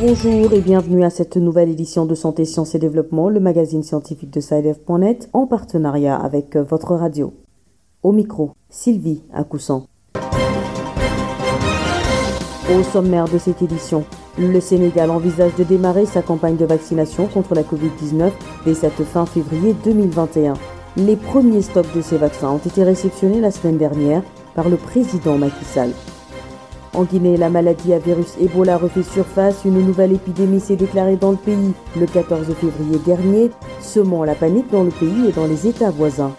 Bonjour et bienvenue à cette nouvelle édition de Santé, Sciences et Développement, le magazine scientifique de SciDev.net en partenariat avec votre radio. Au micro, Sylvie Accoussant. Au sommaire de cette édition, le Sénégal envisage de démarrer sa campagne de vaccination contre la Covid-19 dès cette fin février 2021. Les premiers stocks de ces vaccins ont été réceptionnés la semaine dernière par le président Macky Sall. En Guinée, la maladie à virus Ebola refait surface. Une nouvelle épidémie s'est déclarée dans le pays le 14 février dernier, semant la panique dans le pays et dans les États voisins.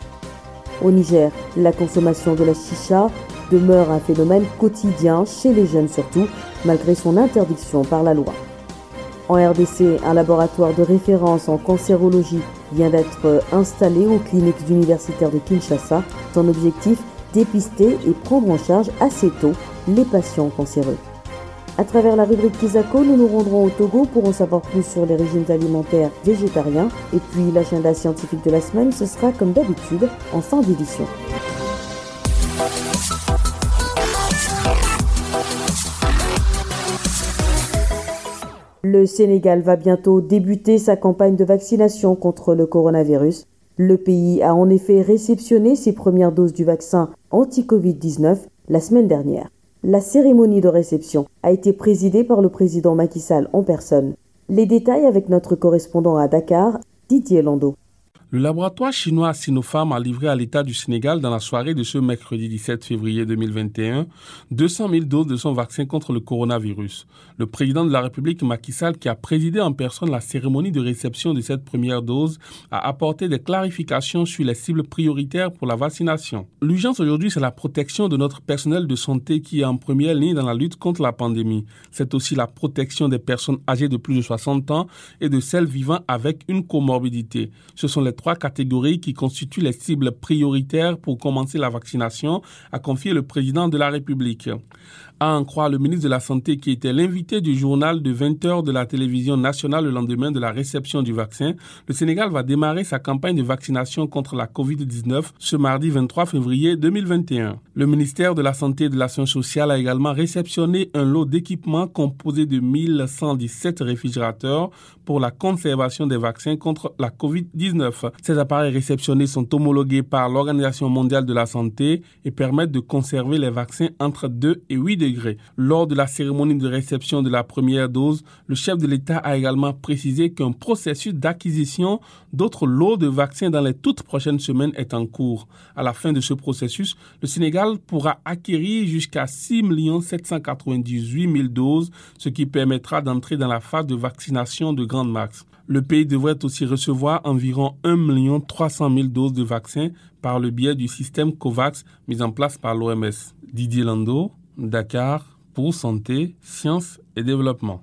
Au Niger, la consommation de la chicha demeure un phénomène quotidien chez les jeunes surtout, malgré son interdiction par la loi. En RDC, un laboratoire de référence en cancérologie vient d'être installé aux cliniques universitaires de Kinshasa. Son objectif, dépister et prendre en charge assez tôt les patients cancéreux. À travers la rubrique Kizako, nous nous rendrons au Togo pour en savoir plus sur les régimes alimentaires végétariens. Et puis l'agenda scientifique de la semaine, ce sera comme d'habitude en fin d'édition. Le Sénégal va bientôt débuter sa campagne de vaccination contre le coronavirus. Le pays a en effet réceptionné ses premières doses du vaccin anti-Covid-19 la semaine dernière. La cérémonie de réception a été présidée par le président Macky Sall en personne. Les détails avec notre correspondant à Dakar, Didier Lando. Le laboratoire chinois Sinopharm a livré à l'État du Sénégal dans la soirée de ce mercredi 17 février 2021 200 000 doses de son vaccin contre le coronavirus. Le président de la République Macky Sall, qui a présidé en personne la cérémonie de réception de cette première dose, a apporté des clarifications sur les cibles prioritaires pour la vaccination. L'urgence aujourd'hui, c'est la protection de notre personnel de santé qui est en première ligne dans la lutte contre la pandémie. C'est aussi la protection des personnes âgées de plus de 60 ans et de celles vivant avec une comorbidité. Ce sont les trois catégories qui constituent les cibles prioritaires pour commencer la vaccination, a confié le président de la République. À en croire le ministre de la Santé qui était l'invité du journal de 20 heures de la télévision nationale le lendemain de la réception du vaccin, le Sénégal va démarrer sa campagne de vaccination contre la COVID-19 ce mardi 23 février 2021. Le ministère de la Santé et de l'Action sociale a également réceptionné un lot d'équipements composé de 1117 réfrigérateurs pour la conservation des vaccins contre la COVID-19. Ces appareils réceptionnés sont homologués par l'Organisation mondiale de la santé et permettent de conserver les vaccins entre 2 et 8 Lors de la cérémonie de réception de la première dose, le chef de l'État a également précisé qu'un processus d'acquisition d'autres lots de vaccins dans les toutes prochaines semaines est en cours. À la fin de ce processus, le Sénégal pourra acquérir jusqu'à 6 798 000 doses, ce qui permettra d'entrer dans la phase de vaccination de grande masse. Le pays devrait aussi recevoir environ 1 300 000 doses de vaccins par le biais du système COVAX mis en place par l'OMS. Didier Lando, Dakar, pour Santé, Sciences et Développement.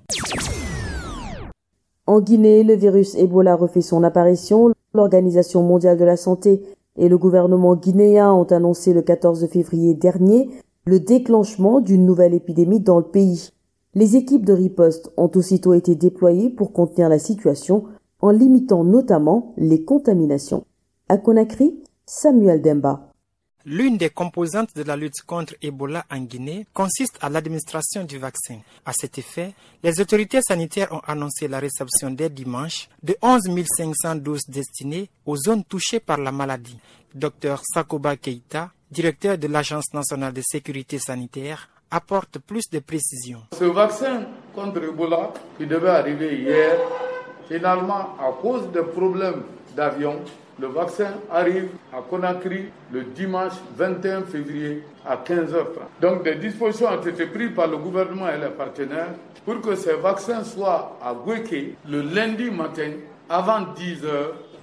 En Guinée, le virus Ebola refait son apparition. L'Organisation mondiale de la santé et le gouvernement guinéen ont annoncé le 14 février dernier le déclenchement d'une nouvelle épidémie dans le pays. Les équipes de riposte ont aussitôt été déployées pour contenir la situation en limitant notamment les contaminations. À Conakry, Samuel Demba. L'une des composantes de la lutte contre Ebola en Guinée consiste à l'administration du vaccin. À cet effet, les autorités sanitaires ont annoncé la réception dès dimanche de 11 500 doses destinées aux zones touchées par la maladie. Dr Sakoba Keita, directeur de l'Agence nationale de sécurité sanitaire, apporte plus de précisions. Ce vaccin contre Ebola, qui devait arriver hier, finalement, à cause des problèmes d'avion, le vaccin arrive à Conakry le dimanche 21 février à 15h30. Donc des dispositions ont été prises par le gouvernement et les partenaires pour que ces vaccins soient à Gweke le lundi matin avant 10h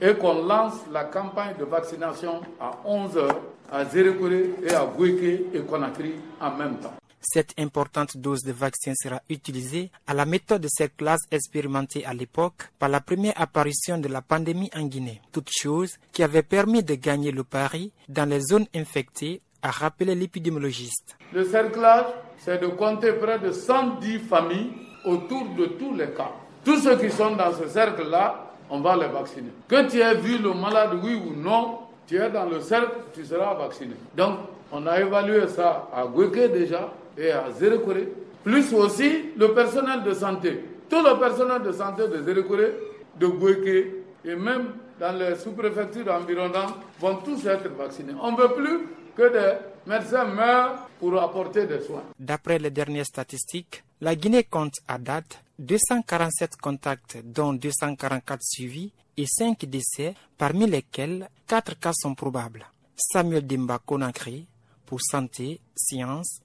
et qu'on lance la campagne de vaccination à 11h à Zérekore et à Gweke et Conakry en même temps. Cette importante dose de vaccin sera utilisée à la méthode de cette classe expérimentée à l'époque par la première apparition de la pandémie en Guinée. Toute chose qui avait permis de gagner le pari dans les zones infectées, a rappelé l'épidémiologiste. Le cerclage, c'est de compter près de 110 familles autour de tous les cas. Tous ceux qui sont dans ce cercle-là, on va les vacciner. Que tu aies vu le malade, oui ou non, tu es dans le cercle, tu seras vacciné. Donc, on a évalué ça à Gweke déjà et à Zérekore, plus aussi le personnel de santé. Tout le personnel de santé de Zérekore, de Gweke et même dans les sous-préfectures environnantes vont tous être vaccinés. On ne veut plus que des médecins meurent pour apporter des soins. D'après les dernières statistiques, la Guinée compte à date 247 contacts, dont 244 suivis et 5 décès, parmi lesquels 4 cas sont probables. Samuel Dimba Conakry pour Santé, Sciences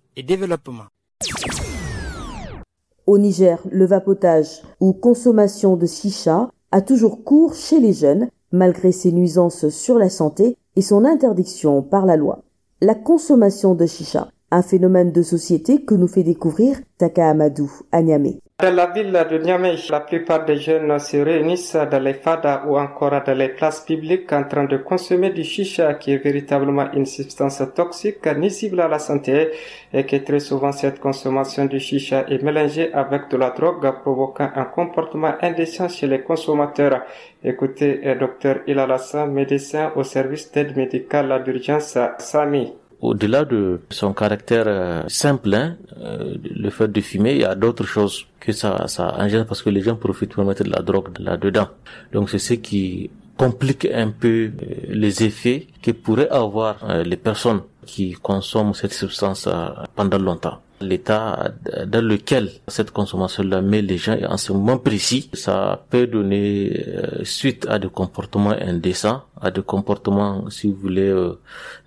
Au Niger, le vapotage ou consommation de chicha a toujours cours chez les jeunes, malgré ses nuisances sur la santé et son interdiction par la loi. La consommation de chicha, un phénomène de société que nous fait découvrir Taka Amadou à Niamey. Dans la ville de Niamey, la plupart des jeunes se réunissent dans les fadas ou encore dans les places publiques en train de consommer du chicha qui est véritablement une substance toxique nuisible à la santé et que très souvent cette consommation du chicha est mélangée avec de la drogue provoquant un comportement indécent chez les consommateurs. Écoutez, docteur Ilalassa, médecin au service d'aide médicale d'urgence SAMI au-delà de son caractère euh, simple, hein, euh, le fait de fumer, il y a d'autres choses que ça, ça ingère parce que les gens profitent pour mettre de la drogue là-dedans. Donc c'est ce qui complique un peu euh, les effets que pourraient avoir les personnes qui consomment cette substance pendant longtemps l'état dans lequel cette consommation-là met les gens en ce moment précis, ça peut donner suite à des comportements indécents, à des comportements, si vous voulez,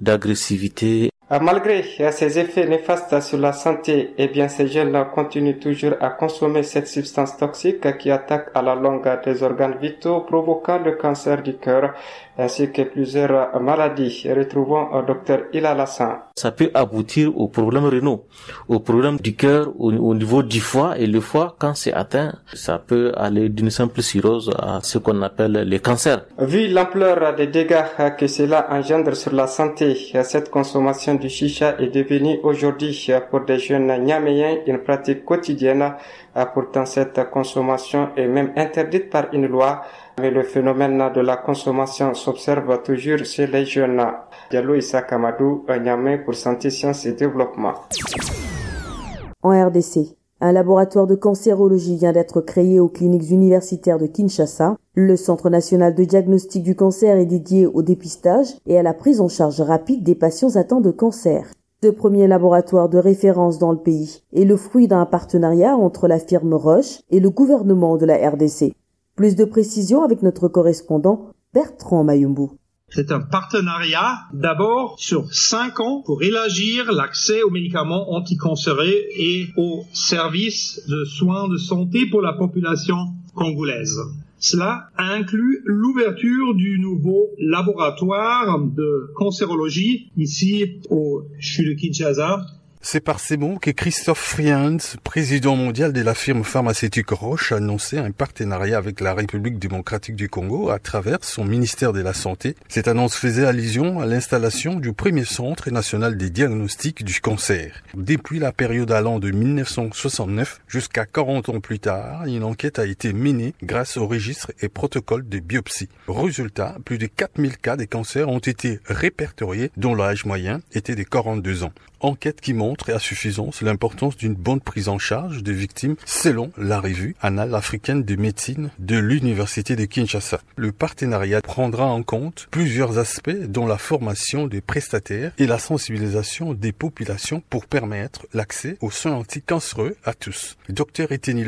d'agressivité. Euh, malgré ses effets néfastes sur la santé, eh bien, ces jeunes continuent toujours à consommer cette substance toxique qui attaque à la longue des organes vitaux, provoquant le cancer du cœur ainsi que plusieurs maladies. Retrouvons le docteur Ilalassan. Ça peut aboutir aux problèmes rénaux, aux problèmes du cœur, au, au, niveau du foie. Et le foie, quand c'est atteint, ça peut aller d'une simple cirrhose à ce qu'on appelle les cancers. Vu l'ampleur des dégâts que cela engendre sur la santé, cette consommation du chicha est devenue aujourd'hui pour des jeunes niaméens une pratique quotidienne. Pourtant, cette consommation est même interdite par une loi mais le phénomène de la consommation s'observe toujours chez les jeunes. Diallo Issa Kamadou, pour Santé, Sciences et Développement. En RDC, un laboratoire de cancérologie vient d'être créé aux cliniques universitaires de Kinshasa. Le Centre national de diagnostic du cancer est dédié au dépistage et à la prise en charge rapide des patients atteints de cancer. Ce premier laboratoire de référence dans le pays est le fruit d'un partenariat entre la firme Roche et le gouvernement de la RDC. Plus de précisions avec notre correspondant Bertrand Mayumbu. C'est un partenariat d'abord sur cinq ans pour élargir l'accès aux médicaments anticancéreux et aux services de soins de santé pour la population congolaise. Cela inclut l'ouverture du nouveau laboratoire de cancérologie ici au CHU Kinshasa c'est par ces mots que Christophe Friand, président mondial de la firme pharmaceutique Roche, a annoncé un partenariat avec la République démocratique du Congo à travers son ministère de la Santé. Cette annonce faisait allusion à l'installation du premier centre national des diagnostics du cancer. Depuis la période allant de 1969 jusqu'à 40 ans plus tard, une enquête a été menée grâce au registre et protocole de biopsie. Résultat, plus de 4000 cas de cancer ont été répertoriés dont l'âge moyen était de 42 ans. Enquête qui montre à suffisance l'importance d'une bonne prise en charge des victimes selon la revue Annale africaine de médecine de l'Université de Kinshasa. Le partenariat prendra en compte plusieurs aspects dont la formation des prestataires et la sensibilisation des populations pour permettre l'accès aux soins anticancéreux à tous. Docteur Eteni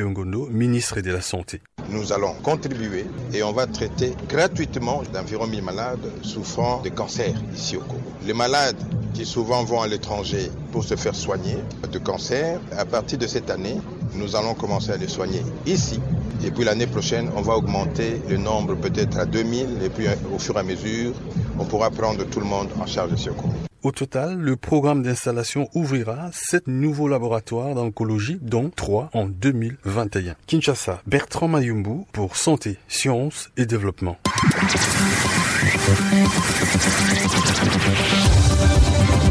ministre de la Santé. Nous allons contribuer et on va traiter gratuitement d'environ 1000 malades souffrant de cancer ici au Congo. Les malades qui souvent vont à l'étranger pour se faire soigner de cancer. À partir de cette année, nous allons commencer à les soigner ici. Et puis l'année prochaine, on va augmenter le nombre peut-être à 2000 et puis au fur et à mesure, on pourra prendre tout le monde en charge de ce cours. Au total, le programme d'installation ouvrira sept nouveaux laboratoires d'oncologie, dont trois en 2021. Kinshasa, Bertrand Mayumbu pour Santé, Sciences et Développement.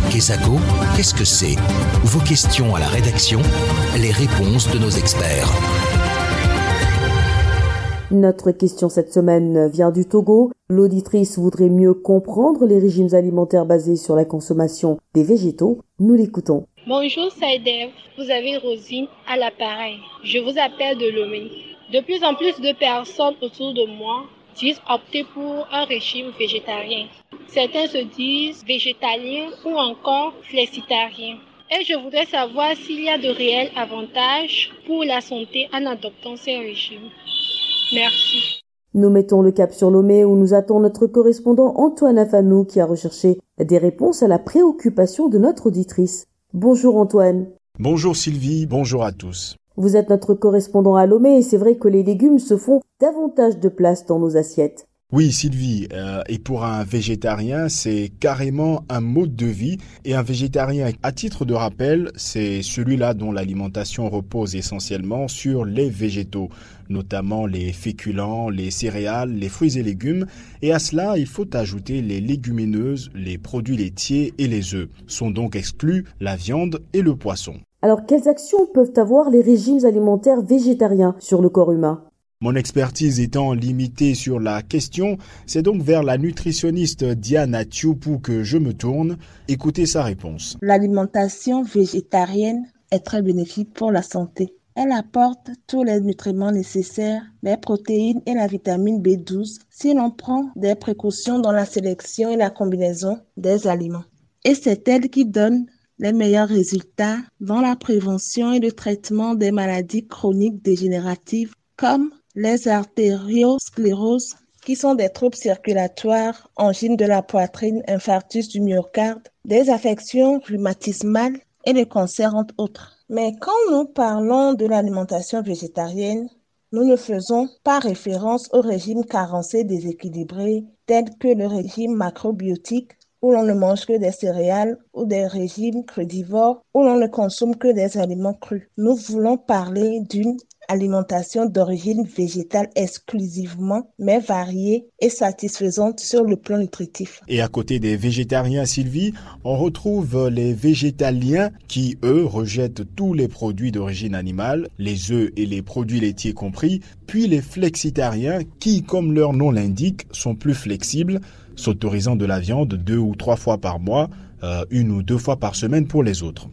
Kesako, qu'est-ce que c'est? Vos questions à la rédaction, les réponses de nos experts. Notre question cette semaine vient du Togo. L'auditrice voudrait mieux comprendre les régimes alimentaires basés sur la consommation des végétaux. Nous l'écoutons. Bonjour Saïdev, vous avez Rosine à l'appareil. Je vous appelle de Lomé. De plus en plus de personnes autour de moi disent opter pour un régime végétarien. Certains se disent végétaliens ou encore flexitariens. Et je voudrais savoir s'il y a de réels avantages pour la santé en adoptant ces régimes. Merci. Nous mettons le cap sur Lomé où nous attend notre correspondant Antoine Afanou qui a recherché des réponses à la préoccupation de notre auditrice. Bonjour Antoine. Bonjour Sylvie, bonjour à tous. Vous êtes notre correspondant à Lomé et c'est vrai que les légumes se font davantage de place dans nos assiettes. Oui, Sylvie, euh, et pour un végétarien, c'est carrément un mode de vie. Et un végétarien, à titre de rappel, c'est celui-là dont l'alimentation repose essentiellement sur les végétaux, notamment les féculents, les céréales, les fruits et légumes. Et à cela, il faut ajouter les légumineuses, les produits laitiers et les œufs. Sont donc exclus la viande et le poisson. Alors, quelles actions peuvent avoir les régimes alimentaires végétariens sur le corps humain? Mon expertise étant limitée sur la question, c'est donc vers la nutritionniste Diana Tioupou que je me tourne. Écoutez sa réponse. L'alimentation végétarienne est très bénéfique pour la santé. Elle apporte tous les nutriments nécessaires, les protéines et la vitamine B12 si l'on prend des précautions dans la sélection et la combinaison des aliments. Et c'est elle qui donne les meilleurs résultats dans la prévention et le traitement des maladies chroniques dégénératives comme les artérioscléroses, qui sont des troubles circulatoires, angines de la poitrine, infarctus du myocarde, des affections rhumatismales et le cancer, entre autres. Mais quand nous parlons de l'alimentation végétarienne, nous ne faisons pas référence au régime carencé déséquilibré tel que le régime macrobiotique où l'on ne mange que des céréales ou des régimes crudivores où l'on ne consomme que des aliments crus. Nous voulons parler d'une alimentation d'origine végétale exclusivement, mais variée et satisfaisante sur le plan nutritif. Et à côté des végétariens, Sylvie, on retrouve les végétaliens qui, eux, rejettent tous les produits d'origine animale, les œufs et les produits laitiers compris, puis les flexitariens qui, comme leur nom l'indique, sont plus flexibles, s'autorisant de la viande deux ou trois fois par mois, euh, une ou deux fois par semaine pour les autres.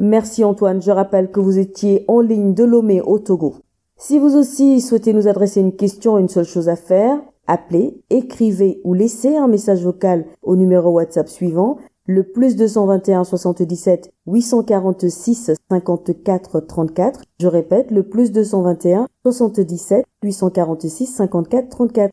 Merci Antoine, je rappelle que vous étiez en ligne de Lomé au Togo. Si vous aussi souhaitez nous adresser une question, une seule chose à faire, appelez, écrivez ou laissez un message vocal au numéro WhatsApp suivant, le plus 221 77 846 54 34. Je répète, le plus 221 77 846 54 34.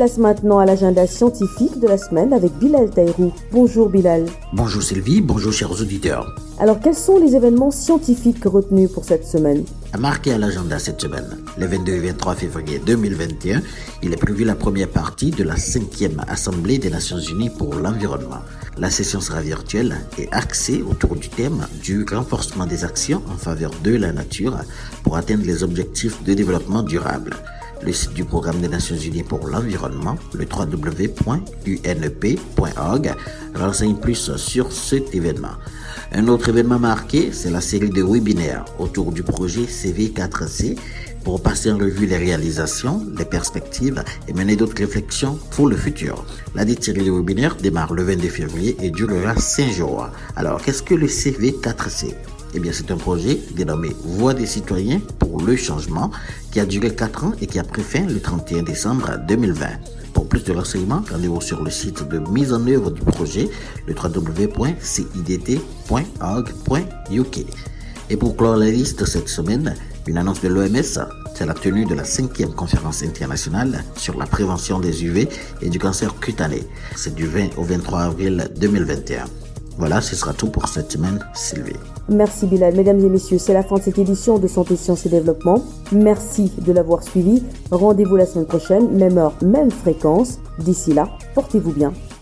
Place maintenant à l'agenda scientifique de la semaine avec Bilal Taïrou. Bonjour Bilal. Bonjour Sylvie, bonjour chers auditeurs. Alors quels sont les événements scientifiques retenus pour cette semaine? À marquer à l'agenda cette semaine, le 22 et 23 février 2021, il est prévu la première partie de la 5e Assemblée des Nations Unies pour l'environnement. La session sera virtuelle et axée autour du thème du renforcement des actions en faveur de la nature pour atteindre les objectifs de développement durable le site du Programme des Nations Unies pour l'environnement, le www.unep.org, renseigne plus sur cet événement. Un autre événement marqué, c'est la série de webinaires autour du projet CV4C pour passer en revue les réalisations, les perspectives et mener d'autres réflexions pour le futur. La série de webinaires démarre le 22 février et durera 5 jours. Alors, qu'est-ce que le CV4C eh bien, c'est un projet dénommé Voix des citoyens pour le changement qui a duré 4 ans et qui a pris fin le 31 décembre 2020. Pour plus de renseignements, rendez-vous sur le site de mise en œuvre du projet, le www.cidt.org.uk. Et pour clore la liste cette semaine, une annonce de l'OMS, c'est la tenue de la cinquième conférence internationale sur la prévention des UV et du cancer cutané. C'est du 20 au 23 avril 2021. Voilà, ce sera tout pour cette semaine, Sylvie. Merci Bilal. Mesdames et messieurs, c'est la fin de cette édition de Santé, Sciences et Développement. Merci de l'avoir suivi. Rendez-vous la semaine prochaine, même heure, même fréquence. D'ici là, portez-vous bien.